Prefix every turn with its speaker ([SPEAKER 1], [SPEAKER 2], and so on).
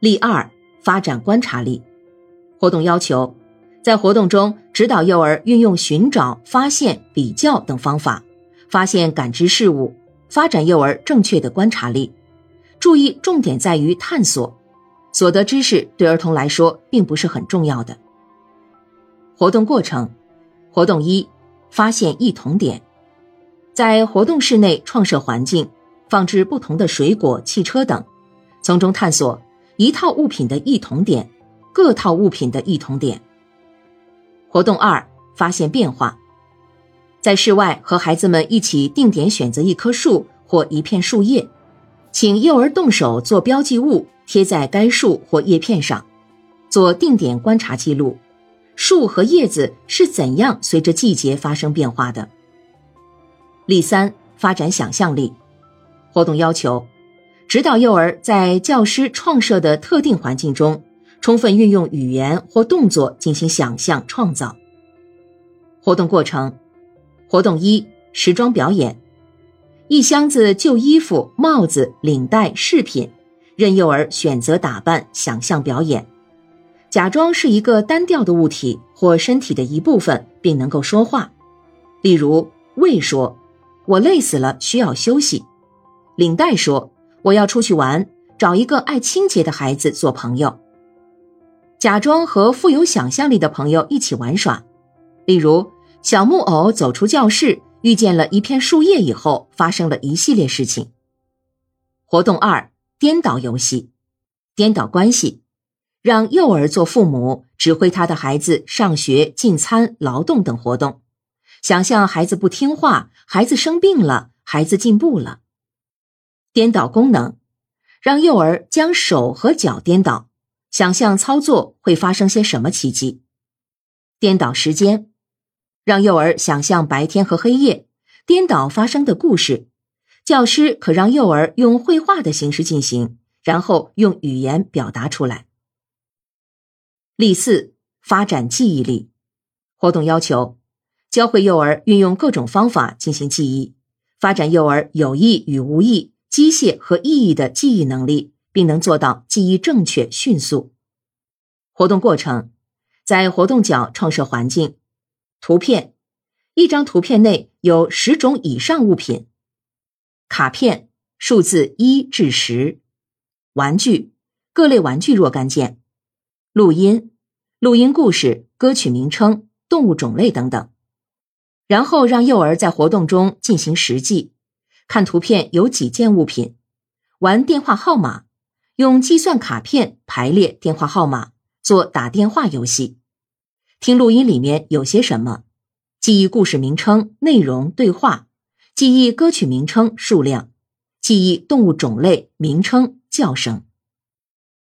[SPEAKER 1] 例二，发展观察力。活动要求，在活动中指导幼儿运用寻找、发现、比较等方法，发现感知事物，发展幼儿正确的观察力。注意，重点在于探索，所得知识对儿童来说并不是很重要的。活动过程，活动一，发现异同点。在活动室内创设环境，放置不同的水果、汽车等，从中探索一套物品的异同点，各套物品的异同点。活动二，发现变化。在室外和孩子们一起定点选择一棵树或一片树叶，请幼儿动手做标记物，贴在该树或叶片上，做定点观察记录。树和叶子是怎样随着季节发生变化的？例三：发展想象力。活动要求：指导幼儿在教师创设的特定环境中，充分运用语言或动作进行想象创造。活动过程：活动一：时装表演。一箱子旧衣服、帽子、领带、饰品，任幼儿选择打扮、想象表演，假装是一个单调的物体或身体的一部分，并能够说话。例如，胃说。我累死了，需要休息。领带说：“我要出去玩，找一个爱清洁的孩子做朋友。”假装和富有想象力的朋友一起玩耍，例如小木偶走出教室，遇见了一片树叶以后，发生了一系列事情。活动二：颠倒游戏，颠倒关系，让幼儿做父母，指挥他的孩子上学、进餐、劳动等活动。想象孩子不听话，孩子生病了，孩子进步了。颠倒功能，让幼儿将手和脚颠倒，想象操作会发生些什么奇迹。颠倒时间，让幼儿想象白天和黑夜，颠倒发生的故事。教师可让幼儿用绘画的形式进行，然后用语言表达出来。例四：发展记忆力。活动要求。教会幼儿运用各种方法进行记忆，发展幼儿有意与无意、机械和意义的记忆能力，并能做到记忆正确、迅速。活动过程，在活动角创设环境。图片，一张图片内有十种以上物品。卡片，数字一至十。玩具，各类玩具若干件。录音，录音故事、歌曲名称、动物种类等等。然后让幼儿在活动中进行实际，看图片有几件物品，玩电话号码，用计算卡片排列电话号码，做打电话游戏，听录音里面有些什么，记忆故事名称、内容、对话，记忆歌曲名称、数量，记忆动物种类、名称、叫声。